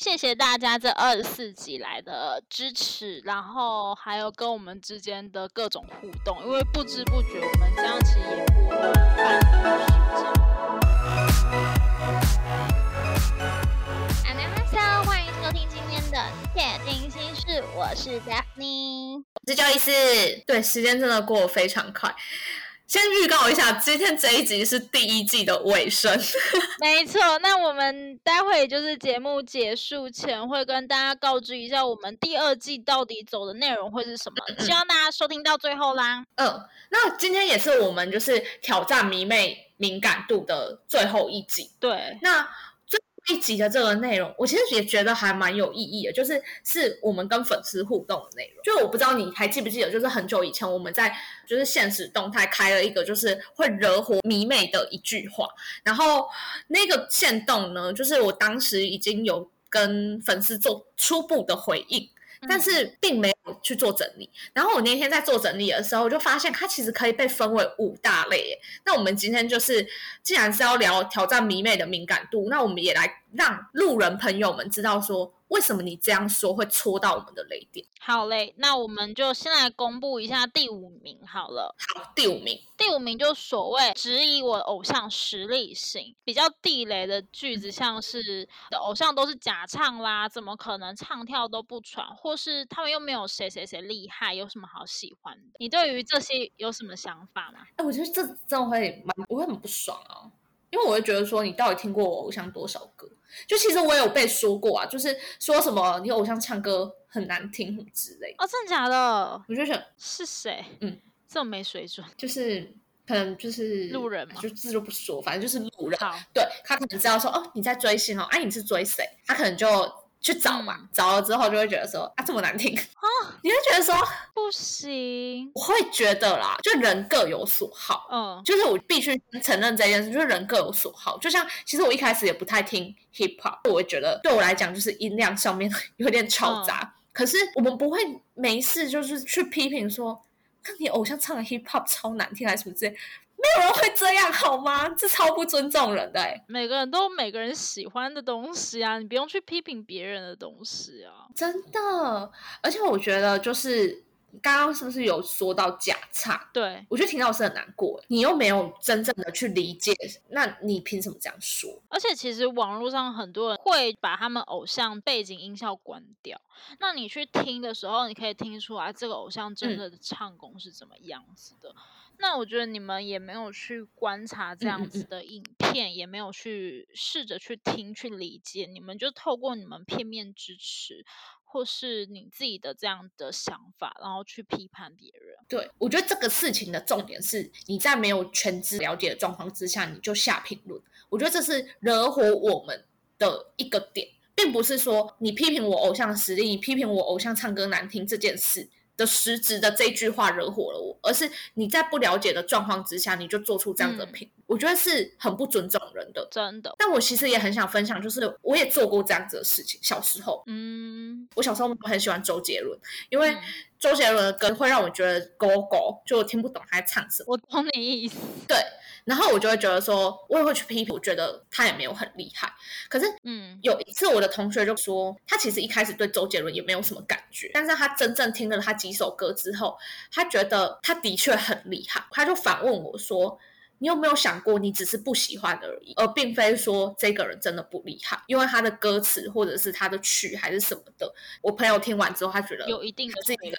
谢谢大家这二十四集来的支持，然后还有跟我们之间的各种互动，因为不知不觉我们这样其也过了半年的时间。大家好，欢迎收听今天的《铁听心事》，我是 Daphne，我是教育师。对，时间真的过得非常快。先预告一下，今天这一集是第一季的尾声。没错，那我们待会就是节目结束前会跟大家告知一下，我们第二季到底走的内容会是什么。希望大家收听到最后啦。嗯，那今天也是我们就是挑战迷妹敏感度的最后一集。对，那一集的这个内容，我其实也觉得还蛮有意义的，就是是我们跟粉丝互动的内容。就我不知道你还记不记得，就是很久以前我们在就是现实动态开了一个就是会惹火迷妹的一句话，然后那个线动呢，就是我当时已经有跟粉丝做初步的回应。但是并没有去做整理。然后我那天在做整理的时候，我就发现它其实可以被分为五大类。那我们今天就是，既然是要聊挑战迷妹的敏感度，那我们也来让路人朋友们知道说，为什么你这样说会戳到我们的雷点。好嘞，那我们就先来公布一下第五名好了。好，第五名，第五名就所谓质疑我偶像实力型，比较地雷的句子，像是的偶像都是假唱啦，怎么可能唱跳都不传，或是他们又没有谁谁谁厉害，有什么好喜欢的？你对于这些有什么想法吗？哎，我觉得这真的会蛮，我会很不爽啊，因为我会觉得说，你到底听过我偶像多少歌？就其实我有被说过啊，就是说什么你偶像唱歌很难听什么之类的。哦，真的假的？我就想是谁？嗯，这么没水准。就是可能就是路人嘛就字就不说，反正就是路人。对他可能知道说哦你在追星哦，哎、你是追谁？他可能就去找嘛，嗯找了之后就会觉得说啊这么难听啊，你会觉得说不行。我会觉得啦，就人各有所好。嗯，就是我必须承认这件事，就是人各有所好。就像其实我一开始也不太听 hip hop，我会觉得对我来讲就是音量上面 有点嘈杂。可是我们不会没事就是去批评说，看你偶像唱的 hip hop 超难听还是什么之类，没有人会这样好吗？这超不尊重人的哎、每个人都有每个人喜欢的东西啊，你不用去批评别人的东西啊。真的。而且我觉得就是刚刚是不是有说到假唱？对，我觉得听到是很难过，欸你又没有真正的去理解，那你凭什么这样说？而且其实网络上很多人会把他们偶像背景音效关掉，那你去听的时候，你可以听出来这个偶像真的唱功是怎么样子的。那我觉得你们也没有去观察这样子的影片，也没有去试着去听去理解，你们就透过你们片面支持，或是你自己的这样的想法，然后去批判别人。对，我觉得这个事情的重点是你在没有全知了解的状况之下，你就下评论。我觉得这是惹火我们的一个点，并不是说你批评我偶像的实力，你批评我偶像唱歌难听这件事的实质的这句话惹火了我，而是你在不了解的状况之下，你就做出这样的嗯评，我觉得是很不尊重人的。真的，但我其实也很想分享，就是我也做过这样子的事情。小时候，嗯，我小时候很喜欢周杰伦，因为嗯周杰伦的歌会让我觉得狗狗，就我听不懂他在唱什么。我懂你意思。对，然后我就会觉得说，我也会去批评，我觉得他也没有很厉害。可是嗯，有一次，我的同学就说，他其实一开始对周杰伦也没有什么感觉，但是他真正听了他几首歌之后，他觉得他的确很厉害，他就反问我说。你有没有想过，你只是不喜欢而已，而并非说这个人真的不厉害，因为他的歌词或者是他的曲还是什么的。我朋友听完之后，他觉得有一定的这样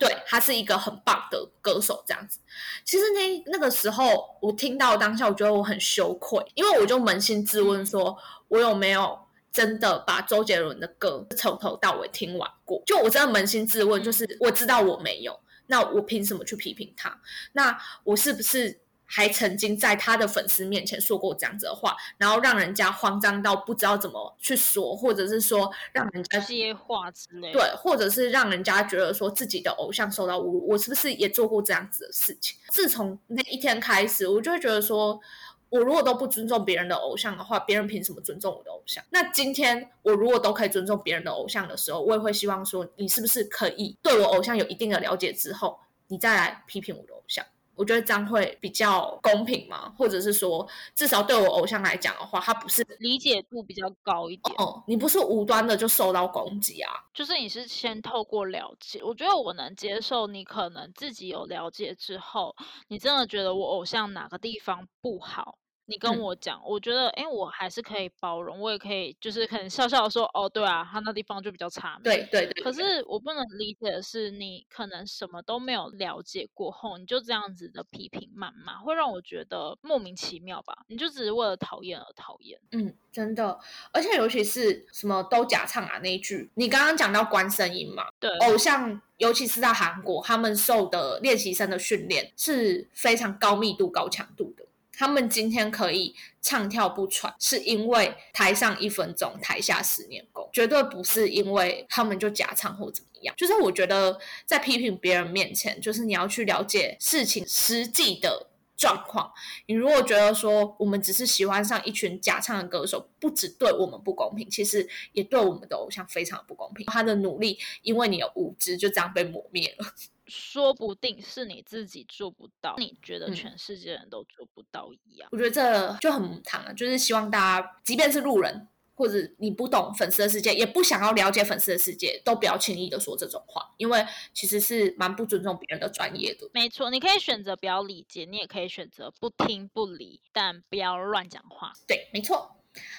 对他是一个很棒的歌手，这样子。其实那那个时候，我听到当下，我觉得我很羞愧，因为我就扪心自问说，我有没有真的把周杰伦的歌从头到尾听完过？就我真的扪心自问，就是我知道我没有，那我凭什么去批评他？那我是不是？还曾经在他的粉丝面前说过这样子的话，然后让人家慌张到不知道怎么去说，或者是说让人家接话之类。对，或者是让人家觉得说自己的偶像受到侮辱，我是不是也做过这样子的事情？自从那一天开始，我就会觉得说，我如果都不尊重别人的偶像的话，别人凭什么尊重我的偶像？那今天我如果都可以尊重别人的偶像的时候，我也会希望说，你是不是可以对我偶像有一定的了解之后，你再来批评我的偶像？我觉得这样会比较公平嘛，或者是说，至少对我偶像来讲的话，他不是理解度比较高一点。哦，你不是无端的就受到攻击啊，就是你是先透过了解，我觉得我能接受你可能自己有了解之后，你真的觉得我偶像哪个地方不好。你跟我讲，我觉得，哎，我还是可以包容，我也可以，就是可能笑笑说，哦，对啊，他那地方就比较差。对对对。可是我不能理解的是，你可能什么都没有了解过后，你就这样子的批评谩骂，会让我觉得莫名其妙吧？你就只是为了讨厌而讨厌。嗯，真的。而且尤其是什么都假唱啊那一句，你刚刚讲到关声音嘛？对。偶像，尤其是在韩国，他们受的练习生的训练是非常高密度、高强度的。他们今天可以唱跳不喘，是因为台上一分钟，台下十年功，绝对不是因为他们就假唱或怎么样。就是我觉得在批评别人面前，就是你要去了解事情实际的状况。你如果觉得说我们只是喜欢上一群假唱的歌手，不只对我们不公平，其实也对我们的偶像非常不公平。他的努力因为你的无知就这样被磨灭了。说不定是你自己做不到，你觉得全世界人都做不到一样。我觉得这就很唐啊，就是希望大家，即便是路人或者你不懂粉丝的世界，也不想要了解粉丝的世界，都不要轻易的说这种话，因为其实是蛮不尊重别人的专业的。没错，你可以选择不要理解，你也可以选择不听不理，但不要乱讲话。对，没错。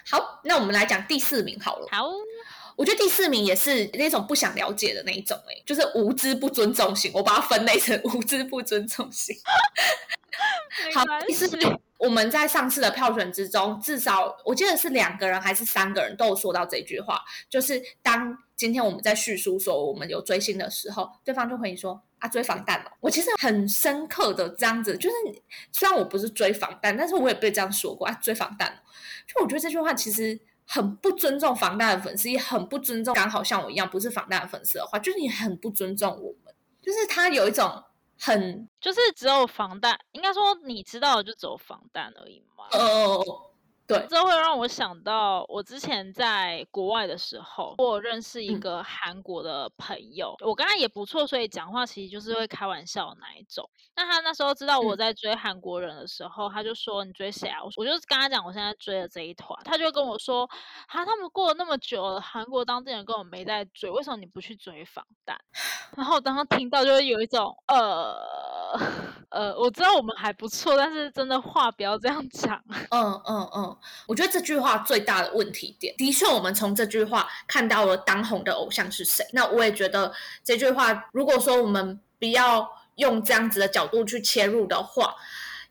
好，那我们来讲第四名好了。好。我觉得第四名也是那种不想了解的那一种，哎，就是无知不尊重型，我把它分类成无知不尊重型。好，第四名，我们在上次的票选之中，至少我记得是两个人还是三个人都有说到这句话，就是当今天我们在叙述说我们有追星的时候，对方就可以说啊追防弹了。我其实很深刻的这样子，就是虽然我不是追防弹，但是我也被这样说过啊追防弹就我觉得这句话其实。很不尊重房贷的粉丝，也很不尊重刚好像我一样不是房贷的粉丝的话，就是你很不尊重我们。就是他有一种很，就是只有防弹，应该说你知道的就只有防弹而已嘛。哦。对，这会让我想到我之前在国外的时候，我认识一个韩国的朋友，我跟他也不错，所以讲话其实就是会开玩笑那一种。那他那时候知道我在追韩国人的时候，他就说：“你追谁啊？”我我就跟他讲我现在追的这一团，他就跟我说：“啊，他们过了那么久了，韩国当地人根本没在追，为什么你不去追防弹？”然后我当他听到，就会有一种呃 呃，我知道我们还不错，但是真的话不要这样讲。嗯嗯嗯。我觉得这句话最大的问题点，的确，我们从这句话看到了当红的偶像是谁。那我也觉得这句话，如果说我们不要用这样子的角度去切入的话，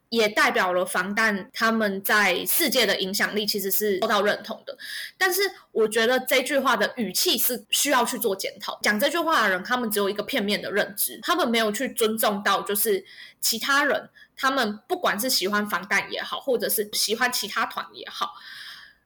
也代表了防弹他们在世界的影响力其实是受到认同的。但是，我觉得这句话的语气是需要去做检讨。讲这句话的人，他们只有一个片面的认知，他们没有去尊重到就是其他人。他们不管是喜欢防弹也好，或者是喜欢其他团也好，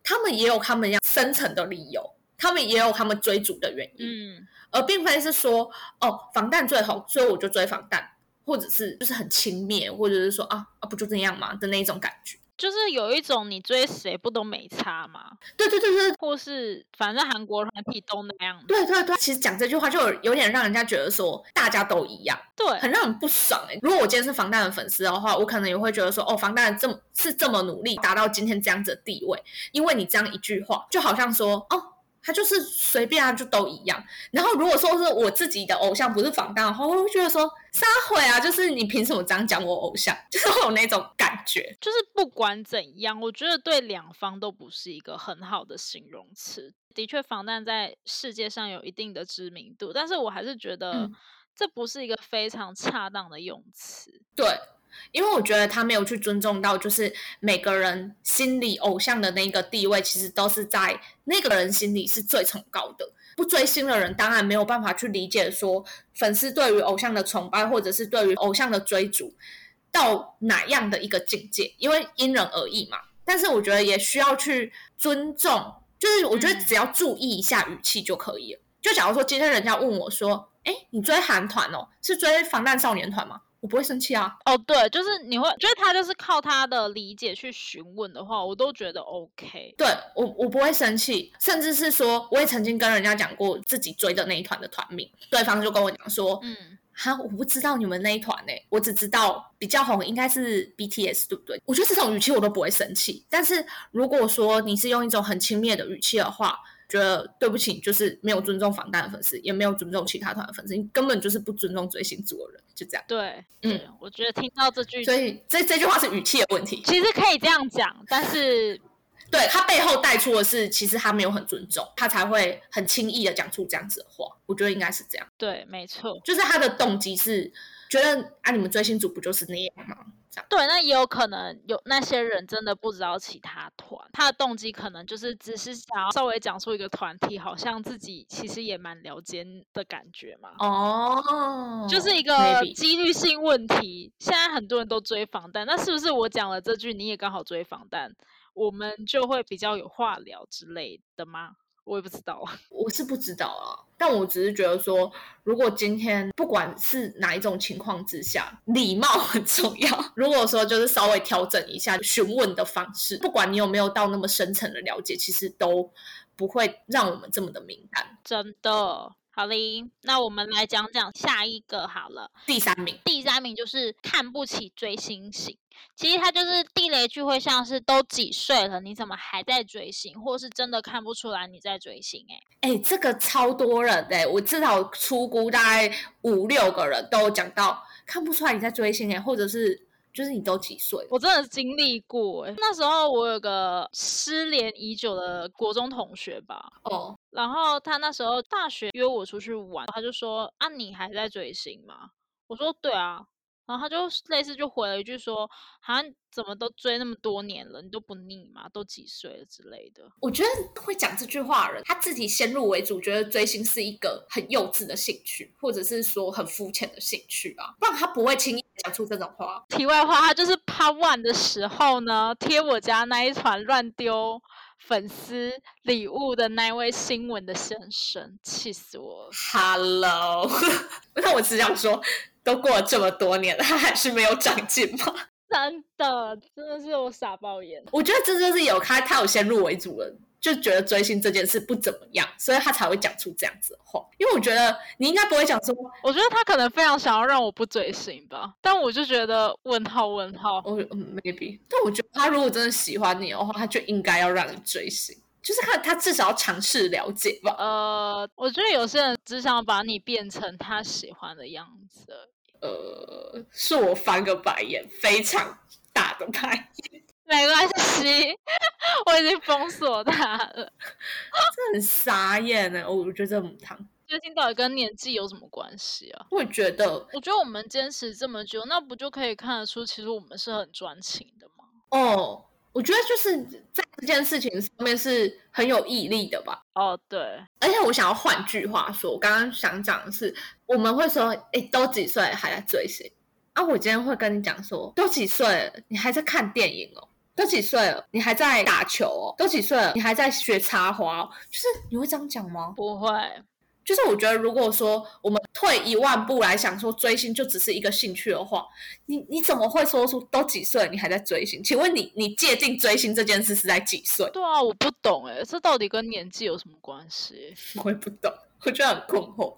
他们也有他们要深层的理由，他们也有他们追逐的原因，嗯，而并非是说哦防弹最红，所以我就追防弹，或者是就是很轻蔑，或者是说啊啊不就这样嘛的那种感觉。就是有一种你追谁不都没差吗？对对对对，或是反正韩国团体都那样。对对对，其实讲这句话就有点让人家觉得说大家都一样，对，很让人不爽哎。如果我今天是防弹的粉丝的话，我可能也会觉得说，哦，防弹这么是这么努力达到今天这样子的地位，因为你这样一句话，就好像说，哦。他就是随便啊，就都一样。然后如果说是我自己的偶像不是防弹的话，我会觉得说撒谎啊，就是你凭什么这样讲我偶像？就是会有那种感觉。就是不管怎样，我觉得对两方都不是一个很好的形容词。的确，防弹在世界上有一定的知名度，但是我还是觉得这不是一个非常恰当的用词。对。因为我觉得他没有去尊重到，就是每个人心里偶像的那个地位，其实都是在那个人心里是最崇高的。不追星的人当然没有办法去理解说，粉丝对于偶像的崇拜，或者是对于偶像的追逐到哪样的一个境界，因为因人而异嘛。但是我觉得也需要去尊重，就是我觉得只要注意一下语气就可以了。就假如说今天人家问我说：“哎，你追韩团哦，是追防弹少年团吗？”我不会生气啊！哦，对，就是你会觉得他就是靠他的理解去询问的话，我都觉得 OK。对我，我不会生气，甚至是说，我也曾经跟人家讲过自己追的那一团的团名，对方就跟我讲说，嗯，哈，我不知道你们那一团呢、我只知道比较红应该是 BTS，对不对？我觉得这种语气我都不会生气，但是如果说你是用一种很轻蔑的语气的话，觉得对不起，就是没有尊重防弹的粉丝，也没有尊重其他团的粉丝，你根本就是不尊重追星族的人，就这样。对，嗯，我觉得听到这句，所以这这句话是语气的问题，其实可以这样讲，但是对他背后带出的是，其实他没有很尊重，他才会很轻易的讲出这样子的话。我觉得应该是这样，对，没错，就是他的动机是觉得啊，你们追星族不就是那样吗？对，那也有可能有那些人真的不知道其他团，他的动机可能就是只是想要稍微讲出一个团体，好像自己其实也蛮了解的感觉嘛。哦，就是一个几率性问题。现在很多人都追防弹，那是不是我讲了这句，你也刚好追防弹，我们就会比较有话聊之类的吗？我也不知道啊。我是不知道啊，但我只是觉得说，如果今天不管是哪一种情况之下，礼貌很重要。如果说就是稍微调整一下询问的方式，不管你有没有到那么深层的了解，其实都不会让我们这么的敏感。真的。好嘞，那我们来讲讲下一个好了。第三名，第三名就是看不起追星型，其实他就是地雷聚，会像是都几岁了，你怎么还在追星，或是真的看不出来你在追星、欸？哎，这个超多人的、我至少出估大概五六个人都有讲到，看不出来你在追星哎，或者是就是你都几岁？我真的经历过、欸，那时候我有个失联已久的国中同学吧，哦，然后他那时候大学约我出去玩，他就说啊，你还在追星吗？我说对啊，然后他就类似就回了一句说，好像怎么都追那么多年了，你都不腻吗？都几岁了之类的。我觉得会讲这句话的人，他自己先入为主，觉得追星是一个很幼稚的兴趣，或者是说很肤浅的兴趣吧，不然他不会轻易讲出这种话。题外话，他就是 Part One 的时候呢，贴我家那一团乱丢粉丝礼物的那位新闻的先生，气死我了。Hello，那我只想说，都过了这么多年了，他还是没有长进吗？真的，真的是我傻爆眼。我觉得这就是有他，他有先入为主了，就觉得追星这件事不怎么样，所以他才会讲出这样子的话。因为我觉得你应该不会讲说，我觉得他可能非常想要让我不追星吧，但我就觉得问号问号。我嗯 maybe，但我觉得他如果真的喜欢你的话，他就应该要让你追星，就是看他至少要尝试了解吧。呃，我觉得有些人只想把你变成他喜欢的样子。呃，是我翻个白眼，非常大的白眼，没关系，我已经封锁他了。这很傻眼呢。我觉得这母汤，追星到底跟年纪有什么关系啊？我也觉得我觉得我们坚持这么久，那不就可以看得出，其实我们是很专情的吗？哦，我觉得就是在这件事情上面是很有毅力的吧。哦，对，而且我想要换句话说，我刚刚想讲的是，我们会说，哎，都几岁还在追星？啊，我今天会跟你讲说，都几岁了，你还在看电影哦？都几岁了，你还在打球哦？都几岁了，你还在学插花哦？就是你会这样讲吗？不会，就是我觉得，如果说我们退一万步来想，说追星就只是一个兴趣的话，你你怎么会说出都几岁了你还在追星？请问你你界定追星这件事是在几岁？对啊，我不懂哎，这到底跟年纪有什么关系？我也不懂，我觉得很困惑。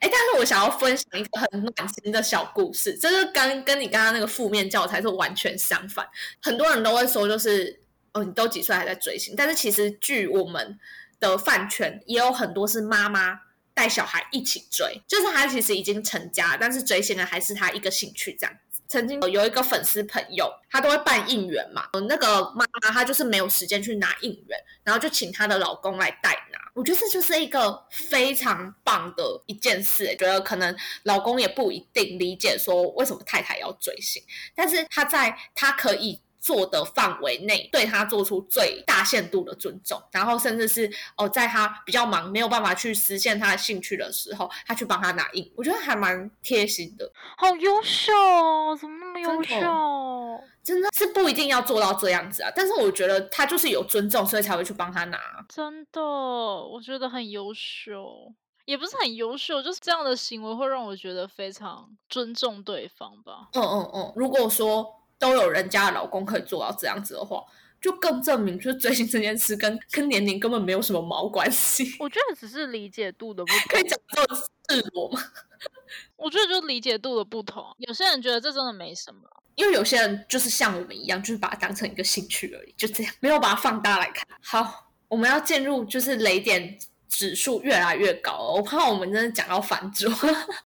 哎，但是我想要分享一个很暖心的小故事，这是跟跟你刚刚那个负面教材是完全相反。很多人都会说，就是哦，你都几岁还在追星？但是其实据我们的饭圈，也有很多是妈妈带小孩一起追，就是他其实已经成家，但是追星的还是他一个兴趣这样。曾经有一个粉丝朋友，他都会办应援嘛，那个妈妈她就是没有时间去拿应援，然后就请她的老公来代拿。我觉得这就是一个非常棒的一件事，觉得可能老公也不一定理解说为什么太太要追星，但是他在他可以。做的范围内，对他做出最大限度的尊重，然后甚至是哦，在他比较忙没有办法去实现他的兴趣的时候，他去帮他拿印，我觉得还蛮贴心的。好优秀哦，怎么那么优秀？真的是不一定要做到这样子啊，但是我觉得他就是有尊重，所以才会去帮他拿。真的，我觉得很优秀，也不是很优秀，就是这样的行为会让我觉得非常尊重对方吧。嗯嗯嗯，如果说都有人家的老公可以做到这样子的话，就更证明就是追星这件事跟 跟年龄根本没有什么毛关系。我觉得只是理解度的不同。可以讲这么赤裸吗？我觉得就理解度的不同，有些人觉得这真的没什么，因为有些人就是像我们一样，就是把它当成一个兴趣而已，就这样，没有把它放大来看。好，我们要进入就是雷点指数越来越高，我怕我们真的讲到反桌。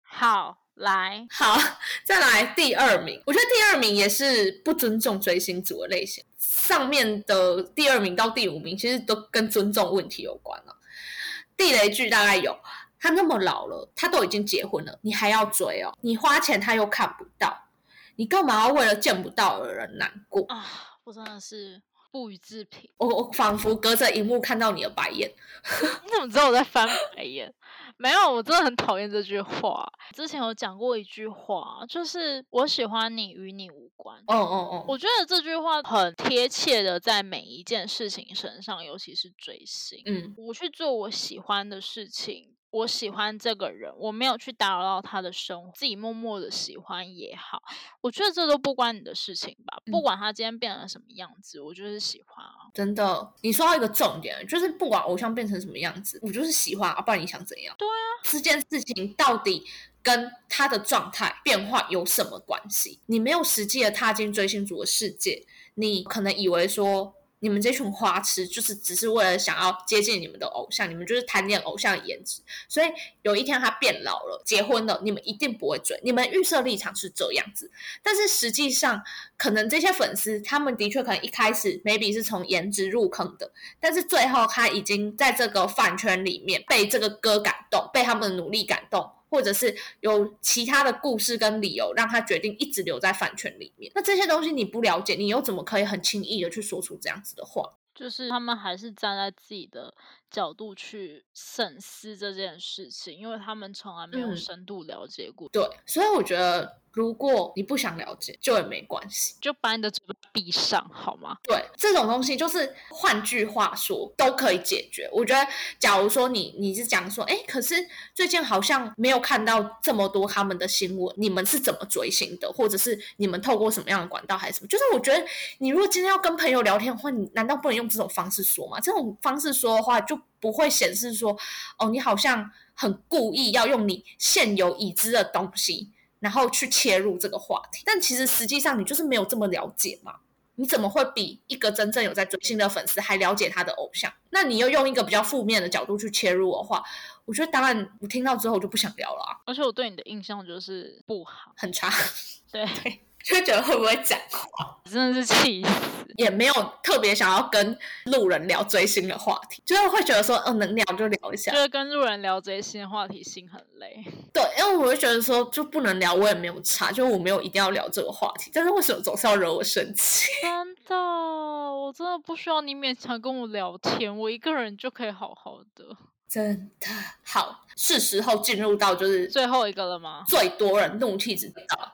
好，来，好，再来第二名，我觉得第二名也是不尊重追星族的类型。上面的第二名到第五名其实都跟尊重问题有关了。地雷剧大概有。他那么老了，他都已经结婚了，你还要追哦？你花钱他又看不到，你干嘛要为了见不到的人难过啊？我真的是不予置评。我我仿佛隔着荧幕看到你的白眼。你怎么知道我在翻白眼？没有，我真的很讨厌这句话。之前有讲过一句话，就是我喜欢你与你无关。哦哦哦，我觉得这句话很贴切的在每一件事情身上，尤其是追星。嗯，我去做我喜欢的事情。我喜欢这个人，我没有去打扰到他的生活，自己默默的喜欢也好，我觉得这都不关你的事情吧。不管他今天变成什么样子，我就是喜欢啊。真的，你说到一个重点，就是不管偶像变成什么样子，我就是喜欢啊。不然你想怎样？对啊，这件事情到底跟他的状态变化有什么关系？你没有实际的踏进追星族的世界，你可能以为说。你们这群花痴就是只是为了想要接近你们的偶像，你们就是贪恋偶像颜值，所以有一天他变老了，结婚了，你们一定不会追。你们预设立场是这样子，但是实际上，可能这些粉丝他们的确可能一开始 maybe 是从颜值入坑的，但是最后他已经在这个饭圈里面被这个歌感动，被他们的努力感动。或者是有其他的故事跟理由让他决定一直留在饭圈里面，那这些东西你不了解，你又怎么可以很轻易的去说出这样子的话？就是他们还是站在自己的角度去审视这件事情，因为他们从来没有深度了解过。对，所以我觉得。如果你不想了解，就也没关系，就把你的嘴巴闭上，好吗？对，这种东西就是换句话说都可以解决。我觉得，假如说你你是讲说，哎，可是最近好像没有看到这么多他们的新闻，你们是怎么追星的？或者是你们透过什么样的管道还是什么？就是我觉得，你如果今天要跟朋友聊天的话，你难道不能用这种方式说吗？这种方式说的话，就不会显示说，哦，你好像很故意要用你现有已知的东西。然后去切入这个话题，但其实实际上你就是没有这么了解嘛？你怎么会比一个真正有在追星的粉丝还了解他的偶像？那你又用一个比较负面的角度去切入的话，我觉得当然我听到之后我就不想聊了啊！而且我对你的印象就是不好，很差，对。就觉得会不会讲话，真的是气死，也没有特别想要跟路人聊追星的话题，就是会觉得说，嗯，能聊就聊一下。就是跟路人聊追星的话题，心很累。对，因为我会觉得说，就不能聊，我也没有差，就我没有一定要聊这个话题。但是为什么总是要惹我生气？真的，我真的不需要你勉强跟我聊天，我一个人就可以好好的。真的好，是时候进入到就是最后一个了吗？最多人怒气值到。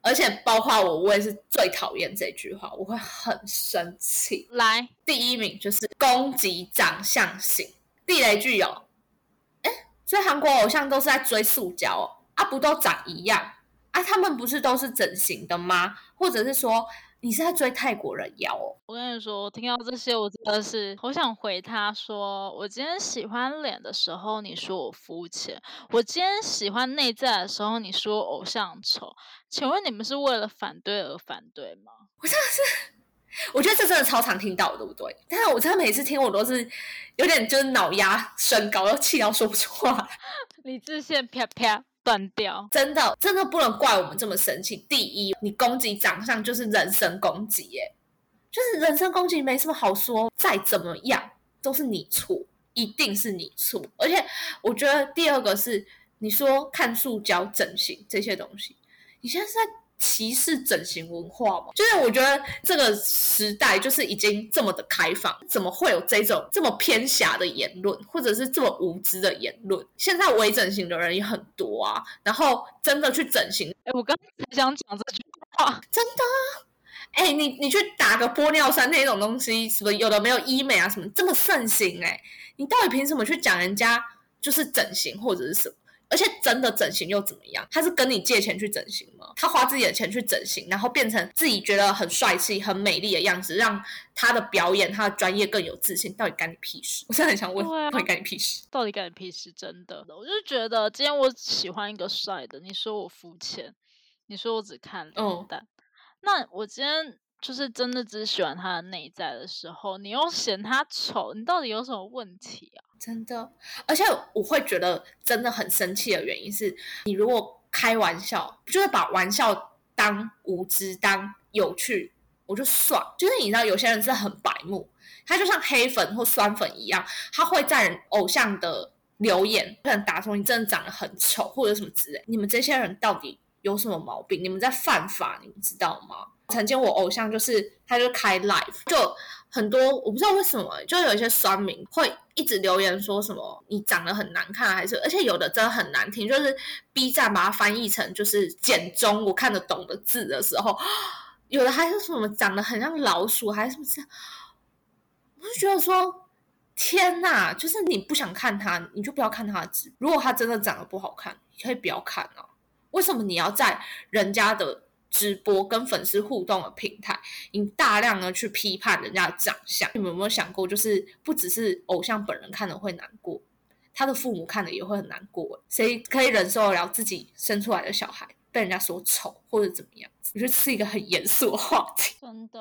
而且包括我，我也是最讨厌这句话，我会很生气。来，第一名就是攻击长相型地雷剧友。哎，所以韩国偶像都是在追塑胶哦，啊，不都长一样啊？他们不是都是整形的吗？或者是说？你是在追泰国人妖哦？我跟你说，听到这些，我真的是好想回他说：我今天喜欢脸的时候，你说我肤浅；我今天喜欢内在的时候，你说偶像丑。请问你们是为了反对而反对吗？我真的是，我觉得这真的超常听到，对不对？但是我真的每次听，我都是有点就是脑压升高，要气到说不出话，理智线啪啪。断掉，真的真的不能怪我们这么生气。第一，你攻击长相就是人身攻击，耶，就是人身攻击，没什么好说。再怎么样都是你错，一定是你错。而且我觉得第二个是，你说看塑胶整形这些东西，你现在是在。歧视整形文化嘛，就是我觉得这个时代就是已经这么的开放，怎么会有这种这么偏狭的言论，或者是这么无知的言论？现在微整形的人也很多啊，然后真的去整形，哎，我刚才想讲这句话，真的啊，哎，你你去打个玻尿酸那种东西，什么有的没有医美啊，什么这么盛行，哎，你到底凭什么去讲人家就是整形或者是什么？而且真的整形又怎么样？他是跟你借钱去整形吗？他花自己的钱去整形，然后变成自己觉得很帅气、很美丽的样子，让他的表演、他的专业更有自信，到底干你屁事？我真的很想问，到底干你屁事？到底干你屁事？真的，我就觉得今天我喜欢一个帅的，你说我肤浅，你说我只看脸蛋，那我今天。就是真的只喜欢他的内在的时候，你又嫌他丑，你到底有什么问题啊？真的，而且我会觉得真的很生气的原因是，你如果开玩笑，就是把玩笑当无知、当有趣，我就算。就是你知道，有些人是很白目，他就像黑粉或酸粉一样，他会在偶像的留言，可能打说你真的长得很丑，或者什么之类。你们这些人到底有什么毛病？你们在犯法，你们知道吗？曾经我偶像就是，他就开 live，就很多我不知道为什么，就有一些酸民会一直留言说什么你长得很难看，还是而且有的真的很难听，就是 B 站把它翻译成就是简中我看得懂的字的时候，有的还是什么长得很像老鼠，还是什么，我就觉得说天哪，就是你不想看他，你就不要看他的字。如果他真的长得不好看，你可以不要看啊，为什么你要在人家的？直播跟粉丝互动的平台，你大量的去批判人家的长相，你们有没有想过，就是不只是偶像本人看了会难过，他的父母看了也会很难过。谁可以忍受得了自己生出来的小孩被人家说丑或者怎么样？我觉得是一个很严肃的话题。真的，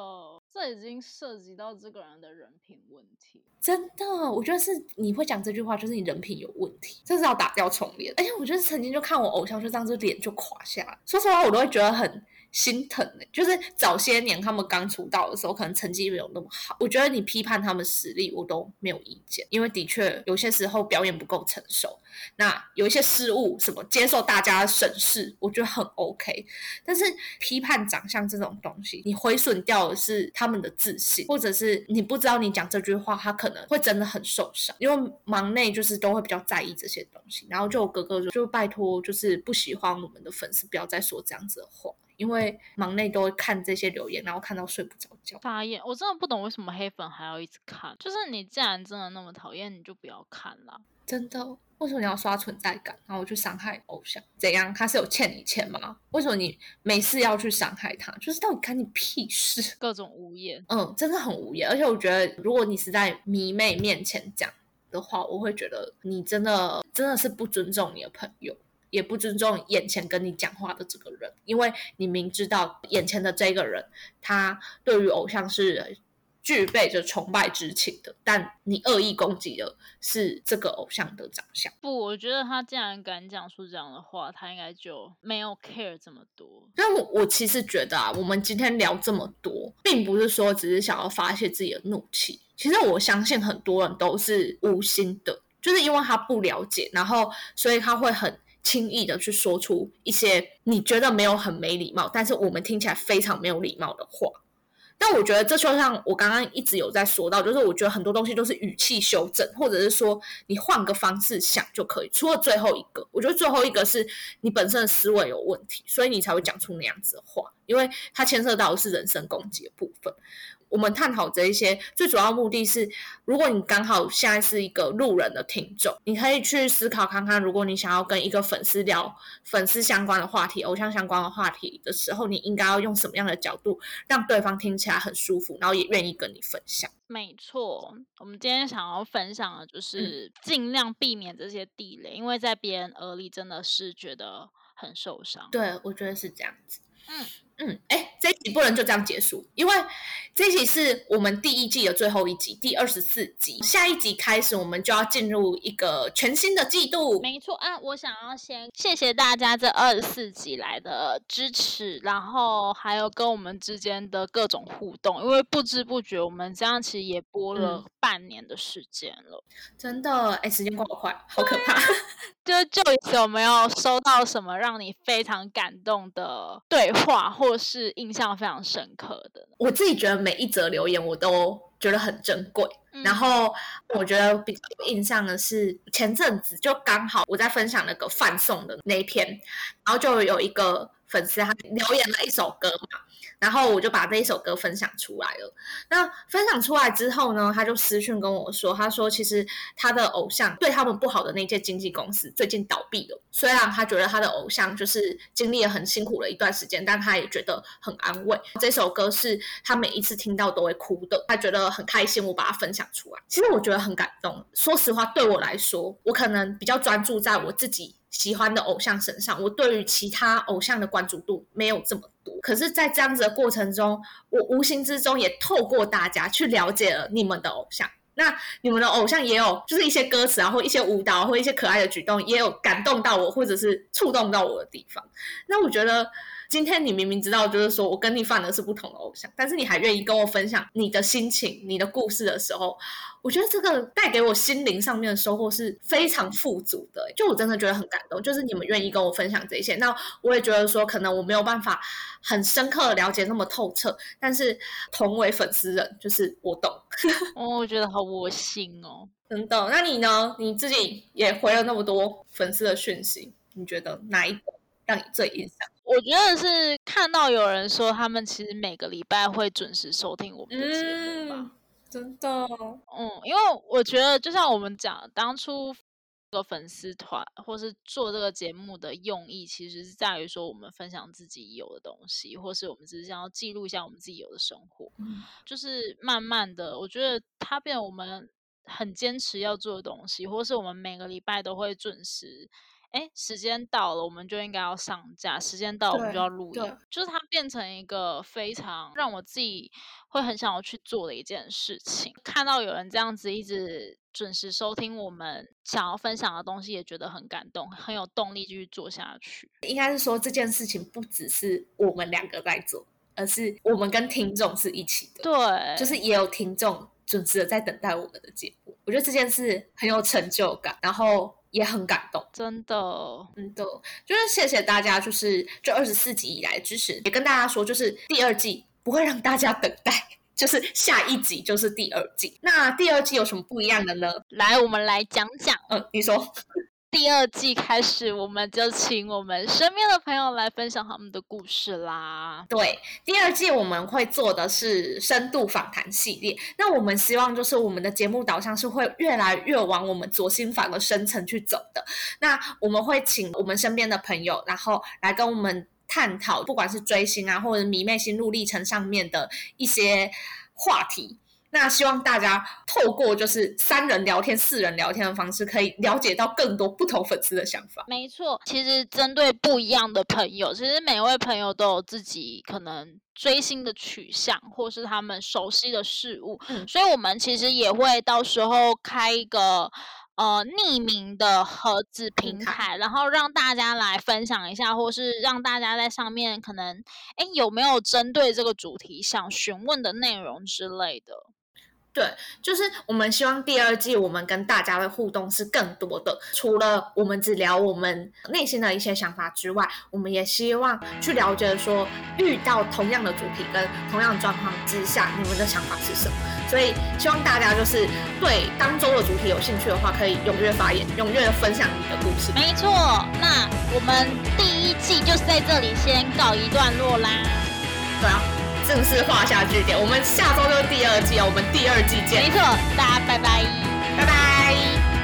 这已经涉及到这个人的人品问题。真的，我觉得是你会讲这句话，就是你人品有问题，这是要打掉重练。而且我觉得曾经就看我偶像就这样子脸就垮下来，说实话我都会觉得很。心疼呢，就是早些年他们刚出道的时候，可能成绩没有那么好。我觉得你批判他们实力，我都没有意见，因为的确有些时候表演不够成熟，那有一些失误什么，接受大家审视，我觉得很 OK。但是批判长相这种东西，你毁损掉的是他们的自信，或者是你不知道你讲这句话，他可能会真的很受伤。因为忙内就是都会比较在意这些东西，然后就哥哥就就拜托，就是不喜欢我们的粉丝不要再说这样子的话。因为忙内都会看这些留言，然后看到睡不着觉。发言，我真的不懂为什么黑粉还要一直看。就是你既然真的那么讨厌，你就不要看了。真的？为什么你要刷存在感，然后去伤害偶像？怎样？他是有欠你钱吗？为什么你没事要去伤害他？就是到底干你屁事？各种无言。嗯，真的很无言。而且我觉得，如果你是在迷妹面前讲的话，我会觉得你真的真的是不尊重你的朋友。也不尊重眼前跟你讲话的这个人，因为你明知道眼前的这个人，他对于偶像是具备着崇拜之情的，但你恶意攻击的是这个偶像的长相。不，我觉得他既然敢讲出这样的话，他应该就没有 care 这么多。但我我其实觉得啊，我们今天聊这么多，并不是说只是想要发泄自己的怒气，其实我相信很多人都是无心的，就是因为他不了解，然后所以他会很。轻易的去说出一些你觉得没有很没礼貌，但是我们听起来非常没有礼貌的话。但我觉得这就像我刚刚一直有在说到，就是我觉得很多东西都是语气修正，或者是说你换个方式想就可以。除了最后一个，我觉得最后一个是你本身的思维有问题，所以你才会讲出那样子的话，因为它牵涉到的是人身攻击的部分。我们探讨这一些最主要目的是，如果你刚好现在是一个路人的听众，你可以去思考看看，如果你想要跟一个粉丝聊粉丝相关的话题、偶像相关的话题的时候，你应该要用什么样的角度让对方听起来很舒服，然后也愿意跟你分享。没错，我们今天想要分享的就是尽量避免这些地雷，因为在别人耳里真的是觉得很受伤。对，我觉得是这样子。嗯。嗯，哎，这一集不能就这样结束，因为这一集是我们第一季的最后一集，第二十四集。下一集开始，我们就要进入一个全新的季度。没错啊，我想要先谢谢大家这二十四集来的支持，然后还有跟我们之间的各种互动，因为不知不觉我们这样其实也播了半年的时间了。真的，哎，时间过好快，好可怕。就就有没有收到什么让你非常感动的对话，或是印象非常深刻的？我自己觉得每一则留言我都觉得很珍贵。然后我觉得比较有印象的是前阵子就刚好我在分享那个范送的那一篇，然后就有一个粉丝他留言了一首歌嘛。然后我就把这一首歌分享出来了。那分享出来之后呢，他就私讯跟我说，他说其实他的偶像对他们不好的那届经纪公司最近倒闭了。虽然他觉得他的偶像就是经历了很辛苦的一段时间，但他也觉得很安慰。这首歌是他每一次听到都会哭的，他觉得很开心。我把它分享出来，其实我觉得很感动。说实话，对我来说，我可能比较专注在我自己。喜欢的偶像身上，我对于其他偶像的关注度没有这么多。可是，在这样子的过程中，我无形之中也透过大家去了解了你们的偶像。那你们的偶像也有，就是一些歌词啊，或一些舞蹈，或一些可爱的举动，也有感动到我，或者是触动到我的地方。那我觉得。今天你明明知道，就是说我跟你犯的是不同的偶像，但是你还愿意跟我分享你的心情、你的故事的时候，我觉得这个带给我心灵上面的收获是非常富足的。就我真的觉得很感动，就是你们愿意跟我分享这些。那我也觉得说，可能我没有办法很深刻的了解那么透彻，但是同为粉丝人，就是我懂。哦，我觉得好窝心哦，真的。那你呢？你自己也回了那么多粉丝的讯息，你觉得哪一个让你最印象？我觉得是看到有人说他们其实每个礼拜会准时收听我们的节目吧，真的，嗯，因为我觉得就像我们讲，当初这个粉丝团或是做这个节目的用意，其实是在于说我们分享自己有的东西，或是我们只是想要记录一下我们自己有的生活，就是慢慢的，我觉得它变我们很坚持要做的东西，或是我们每个礼拜都会准时。哎，时间到了，我们就应该要上架。时间到，我们就要录音。就是它变成一个非常让我自己会很想要去做的一件事情。看到有人这样子一直准时收听我们想要分享的东西，也觉得很感动，很有动力继续做下去。应该是说这件事情不只是我们两个在做，而是我们跟听众是一起的。对，就是也有听众准时的在等待我们的节目。我觉得这件事很有成就感。然后。也很感动，真的，真，的，就是谢谢大家，就是这二十四集以来支持，也跟大家说，就是第二季不会让大家等待，就是下一集就是第二季。那第二季有什么不一样的呢？来，我们来讲讲。嗯，你说。第二季开始，我们就请我们身边的朋友来分享他们的故事啦。对，第二季我们会做的是深度访谈系列。那我们希望就是我们的节目导向是会越来越往我们左心房的深层去走的。那我们会请我们身边的朋友，然后来跟我们探讨，不管是追星啊，或者迷妹心路历程上面的一些话题。那希望大家透过就是三人聊天、四人聊天的方式，可以了解到更多不同粉丝的想法。没错，其实针对不一样的朋友，其实每位朋友都有自己可能追星的取向，或是他们熟悉的事物。嗯，所以我们其实也会到时候开一个呃匿名的盒子平台，然后让大家来分享一下，或是让大家在上面可能哎有没有针对这个主题想询问的内容之类的。对，就是我们希望第二季我们跟大家的互动是更多的。除了我们只聊我们内心的一些想法之外，我们也希望去了解说，遇到同样的主题跟同样的状况之下，你们的想法是什么。所以希望大家就是对当周的主题有兴趣的话，可以踊跃发言，踊跃分享你的故事。没错，那我们第一季就是在这里先告一段落啦。对啊。正式画下句点，我们下周就是第二季哦，我们第二季见。没错，大家拜拜，拜拜。